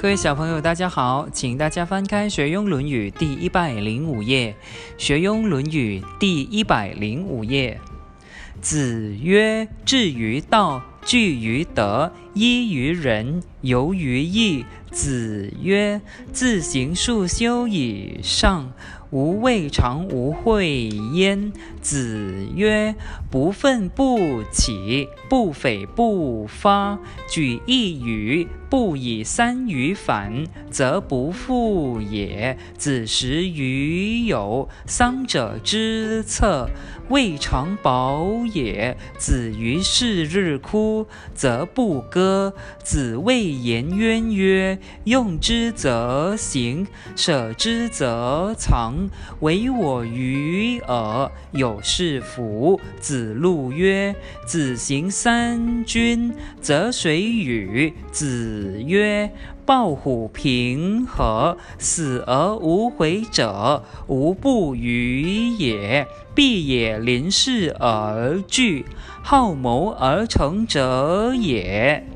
各位小朋友，大家好，请大家翻开《学庸论语》第一百零五页，《学庸论语》第一百零五页。子曰：“志于道，据于德，依于仁，游于义。”子曰：“自行束修以上，吾未尝无会焉。”子曰：“不愤不启，不悱不发。举一隅，不以三隅反，则不复也。子食于有丧者之策，未尝饱也。子于是日哭，则不歌。子谓颜渊曰：“用之则行，舍之则藏。唯我与尔有。”是夫子路曰：“子行三军，则谁与？”子曰：“抱虎平和，死而无悔者，无不与也。必也临事而惧，好谋而成者也。”